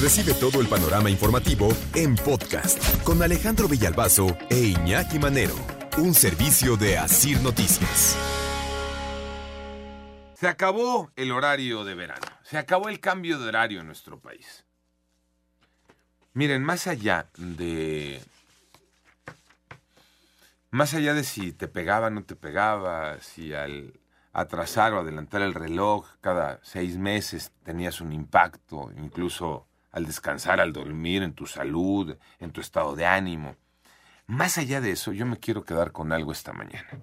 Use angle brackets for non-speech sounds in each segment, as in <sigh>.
Recibe todo el panorama informativo en podcast con Alejandro Villalbazo e Iñaki Manero, un servicio de Asir Noticias. Se acabó el horario de verano, se acabó el cambio de horario en nuestro país. Miren, más allá de más allá de si te pegaba o no te pegaba, si al atrasar o adelantar el reloj cada seis meses tenías un impacto, incluso al descansar, al dormir, en tu salud, en tu estado de ánimo. Más allá de eso, yo me quiero quedar con algo esta mañana.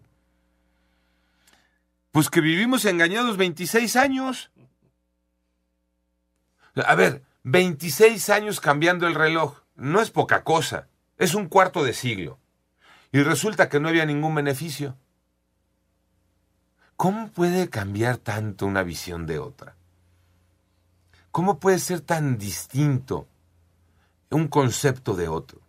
Pues que vivimos engañados 26 años. A ver, 26 años cambiando el reloj. No es poca cosa. Es un cuarto de siglo. Y resulta que no había ningún beneficio. ¿Cómo puede cambiar tanto una visión de otra? ¿Cómo puede ser tan distinto un concepto de otro?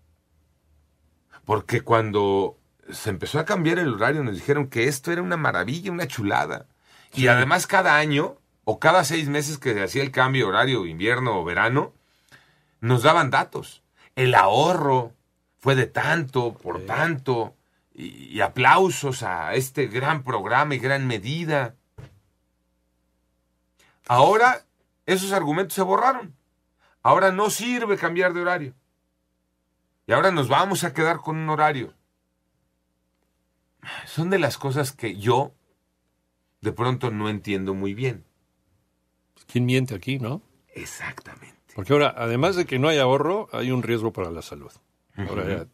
Porque cuando se empezó a cambiar el horario nos dijeron que esto era una maravilla, una chulada. Y además cada año o cada seis meses que se hacía el cambio horario, invierno o verano, nos daban datos. El ahorro fue de tanto, por tanto y, aplausos a este gran programa y gran medida. Ahora esos argumentos se borraron. Ahora no sirve cambiar de horario. Y ahora nos vamos a quedar con un horario. Son de las cosas que yo de pronto no entiendo muy bien. ¿Quién miente aquí, no? Exactamente. Porque ahora, además de que no hay ahorro, hay un riesgo para la salud. Ahora,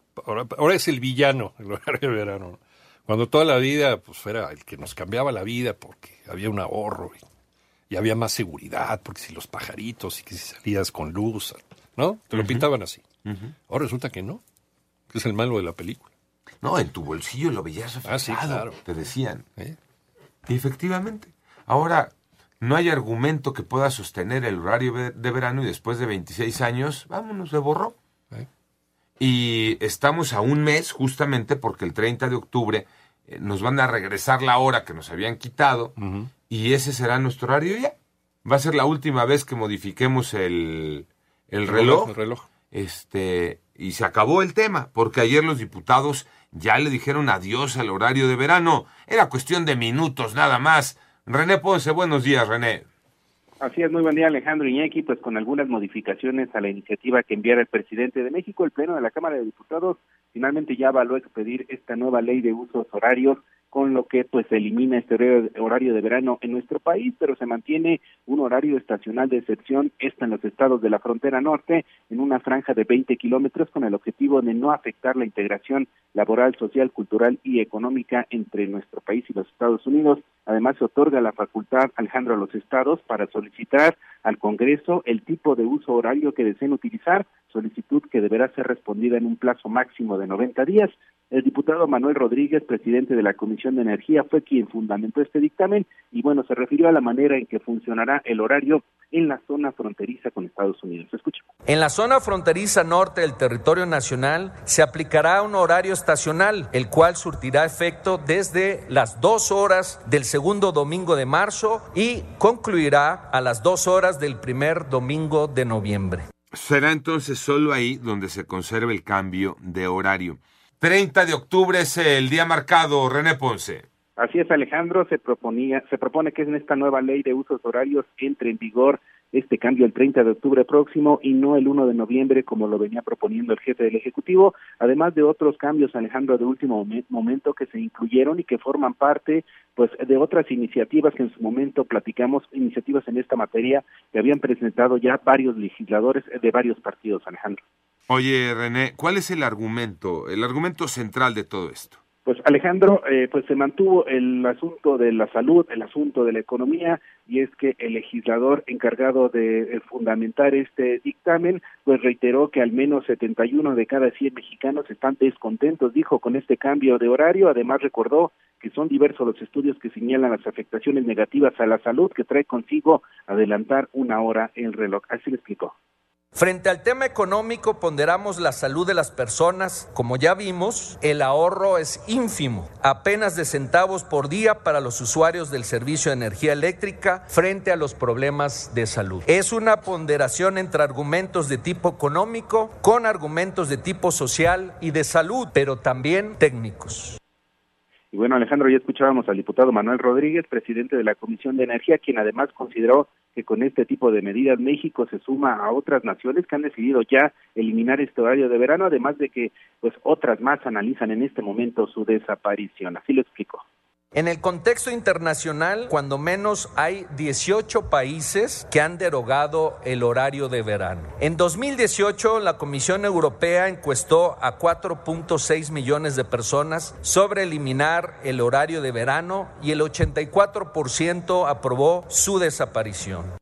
ahora, es el villano el horario de verano. Cuando toda la vida pues era el que nos cambiaba la vida porque había un ahorro y, había más seguridad, porque si los pajaritos y que si salías con luz, ¿no? Te lo pintaban así. Ahora resulta que no, que es el malo de la película. No, en tu bolsillo lo veías ah, sí, claro. te decían. Y efectivamente, ahora no hay argumento que pueda sostener el horario de verano y después de 26 años, vámonos, se borró. Y estamos a un mes justamente porque el 30 de octubre eh, nos van a regresar la hora que nos habían quitado y ese será nuestro horario ya. Va a ser la última vez que modifiquemos el, el reloj. El reloj. Este, y se acabó el tema, porque ayer los diputados ya le dijeron adiós al horario de verano. Era cuestión de minutos nada más. René Ponce, buenos días, René. Así es, muy buen día Alejandro Iñaki, pues con algunas modificaciones a la iniciativa que enviara el presidente de México, el Pleno de la Cámara de Diputados finalmente ya evaluó expedir esta nueva ley de usos horarios con lo que pues se elimina este horario de verano en nuestro país, pero se mantiene un horario estacional de excepción, esta en los estados de la frontera norte, en una franja de 20 kilómetros con el objetivo de no afectar la integración laboral, social, cultural y económica entre nuestro país y los Estados Unidos. Además, se otorga la facultad, Alejandro, a los estados para solicitar al Congreso el tipo de uso horario que deseen utilizar, solicitud que deberá ser respondida en un plazo máximo de 90 días. El diputado Manuel Rodríguez, presidente de la Comisión de Energía, fue quien fundamentó este dictamen y bueno, se refirió a la manera en que funcionará el horario en la zona fronteriza con Estados Unidos. Escucha. En la zona fronteriza norte del territorio nacional se aplicará un horario estacional, el cual surtirá efecto desde las dos horas del segundo domingo de marzo y concluirá a las dos horas del primer domingo de noviembre. Será entonces solo ahí donde se conserve el cambio de horario. 30 de octubre es el día marcado, René Ponce. Así es, Alejandro, se proponía, se propone que en esta nueva ley de usos horarios entre en vigor este cambio el 30 de octubre próximo y no el 1 de noviembre como lo venía proponiendo el jefe del Ejecutivo, además de otros cambios, Alejandro, de último momento que se incluyeron y que forman parte pues de otras iniciativas que en su momento platicamos, iniciativas en esta materia que habían presentado ya varios legisladores de varios partidos, Alejandro. Oye, René, ¿cuál es el argumento, el argumento central de todo esto? Pues Alejandro, eh, pues se mantuvo el asunto de la salud, el asunto de la economía, y es que el legislador encargado de fundamentar este dictamen, pues reiteró que al menos 71 de cada 100 mexicanos están descontentos, dijo, con este cambio de horario. Además recordó que son diversos los estudios que señalan las afectaciones negativas a la salud que trae consigo adelantar una hora el reloj. Así le explicó. Frente al tema económico ponderamos la salud de las personas. Como ya vimos, el ahorro es ínfimo, apenas de centavos por día para los usuarios del servicio de energía eléctrica frente a los problemas de salud. Es una ponderación entre argumentos de tipo económico con argumentos de tipo social y de salud, pero también técnicos. Y bueno, Alejandro, ya escuchábamos al diputado Manuel Rodríguez, presidente de la Comisión de Energía, quien además consideró que con este tipo de medidas México se suma a otras naciones que han decidido ya eliminar este horario de verano, además de que pues otras más analizan en este momento su desaparición. Así lo explico. En el contexto internacional, cuando menos hay 18 países que han derogado el horario de verano. En 2018, la Comisión Europea encuestó a 4.6 millones de personas sobre eliminar el horario de verano y el 84% aprobó su desaparición.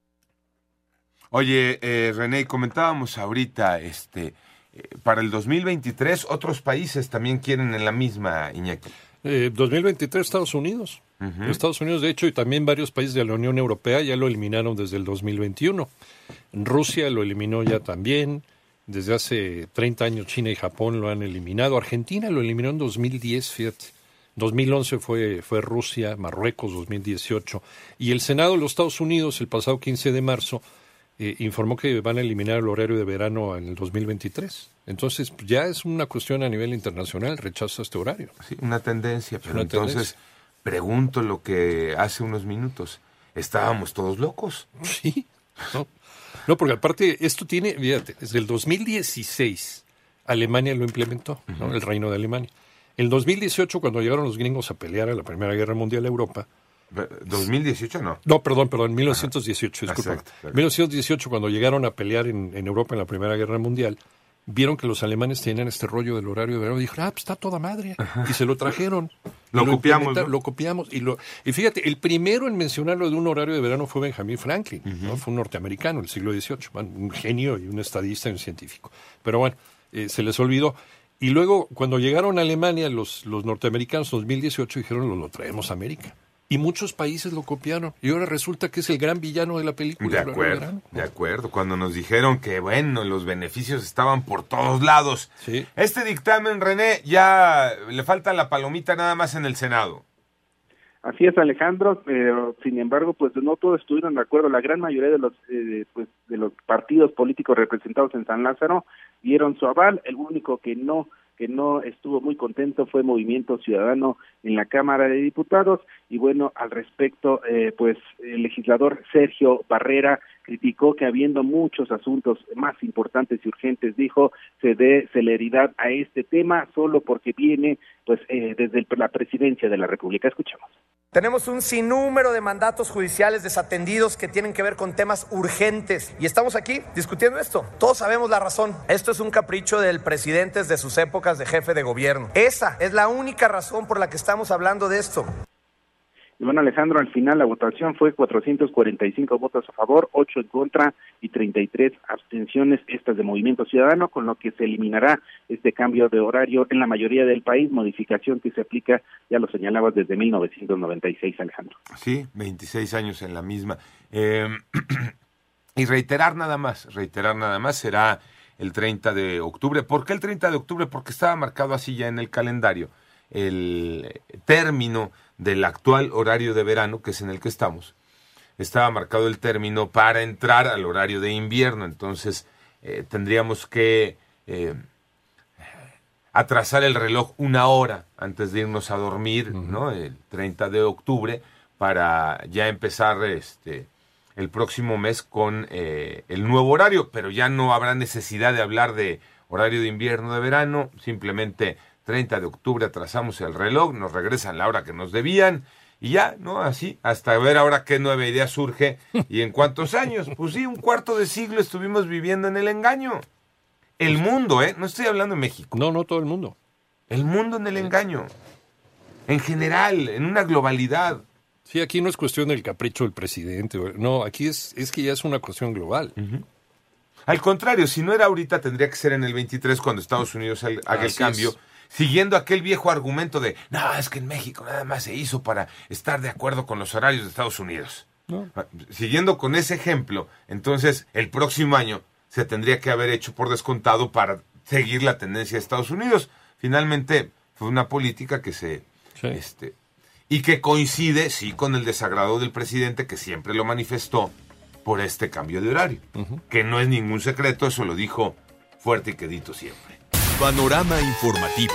Oye, eh, René, comentábamos ahorita, este, eh, para el 2023 otros países también quieren en la misma, Iñaki. Eh, 2023 Estados Unidos. Estados Unidos, de hecho, y también varios países de la Unión Europea ya lo eliminaron desde el 2021. Rusia lo eliminó ya también. Desde hace 30 años China y Japón lo han eliminado. Argentina lo eliminó en 2010, fíjate. 2011 fue, fue Rusia, Marruecos 2018. Y el Senado de los Estados Unidos, el pasado 15 de marzo, eh, informó que van a eliminar el horario de verano en el 2023. Entonces, ya es una cuestión a nivel internacional, rechazo a este horario. Sí, una tendencia, pero Una entonces pregunto lo que hace unos minutos. ¿Estábamos todos locos? Sí. No, no porque aparte, esto tiene, fíjate, desde el 2016 Alemania lo implementó, ¿no? el Reino de Alemania. En 2018, cuando llegaron los gringos a pelear a la Primera Guerra Mundial a Europa, ¿2018 no? No, perdón, perdón, 1918, disculpa. Exacto, exacto. 1918, cuando llegaron a pelear en, en Europa en la Primera Guerra Mundial, vieron que los alemanes tenían este rollo del horario de verano y dijeron, ah, pues está toda madre. Y se lo trajeron. <laughs> Lo copiamos. Lo copiamos. Y, lo, y fíjate, el primero en mencionarlo de un horario de verano fue Benjamin Franklin. ¿no? Fue un norteamericano del siglo XVIII, bueno, un genio y un estadista y un científico. Pero bueno, eh, se les olvidó. Y luego, cuando llegaron a Alemania, los, los norteamericanos en 2018 dijeron, lo, lo traemos a América. Y muchos países lo copiaron. Y ahora resulta que es el gran villano de la película. De acuerdo, de acuerdo. Cuando nos dijeron que, bueno, los beneficios estaban por todos lados. Sí. Este dictamen, René, ya le falta la palomita nada más en el Senado. Así es, Alejandro, pero sin embargo, pues no todos estuvieron de acuerdo. La gran mayoría de los eh, pues de los partidos políticos representados en San Lázaro dieron su aval. El único que no que no estuvo muy contento fue Movimiento Ciudadano en la Cámara de Diputados y bueno, al respecto, eh, pues el legislador Sergio Barrera criticó que habiendo muchos asuntos más importantes y urgentes, dijo, se dé celeridad a este tema solo porque viene pues eh, desde la presidencia de la República. Escuchamos. Tenemos un sinnúmero de mandatos judiciales desatendidos que tienen que ver con temas urgentes y estamos aquí discutiendo esto. Todos sabemos la razón. Esto es un capricho del presidente desde sus épocas de jefe de gobierno. Esa es la única razón por la que estamos hablando de esto. Y bueno, Alejandro, al final la votación fue 445 votos a favor, 8 en contra y 33 abstenciones, estas de Movimiento Ciudadano, con lo que se eliminará este cambio de horario en la mayoría del país, modificación que se aplica, ya lo señalabas, desde 1996, Alejandro. Sí, 26 años en la misma. Eh, <clears throat> y reiterar nada más, reiterar nada más será el 30 de octubre. ¿Por qué el 30 de octubre? Porque estaba marcado así ya en el calendario el término del actual horario de verano, que es en el que estamos. Estaba marcado el término para entrar al horario de invierno, entonces eh, tendríamos que eh, atrasar el reloj una hora antes de irnos a dormir, ¿no? El 30 de octubre para ya empezar este el próximo mes con eh, el nuevo horario, pero ya no habrá necesidad de hablar de horario de invierno de verano, simplemente 30 de octubre atrasamos el reloj, nos regresan la hora que nos debían y ya, ¿no? Así, hasta ver ahora qué nueva idea surge y en cuántos años. Pues sí, un cuarto de siglo estuvimos viviendo en el engaño. El mundo, ¿eh? No estoy hablando de México. No, no todo el mundo. El mundo en el engaño. En general, en una globalidad. Sí, aquí no es cuestión del capricho del presidente. No, aquí es, es que ya es una cuestión global. Al contrario, si no era ahorita, tendría que ser en el 23 cuando Estados Unidos ha- haga el cambio, es. Siguiendo aquel viejo argumento de, no, es que en México nada más se hizo para estar de acuerdo con los horarios de Estados Unidos. No. Ah, Siguiendo con ese ejemplo, entonces el próximo año se tendría que haber hecho por descontado para seguir la tendencia de Estados Unidos. Finalmente fue una política que se Sí. este y que coincide sí con el desagrado del presidente que siempre lo manifestó por este cambio de horario, que no es ningún secreto, eso lo dijo fuerte y quedito siempre. Panorama informativo.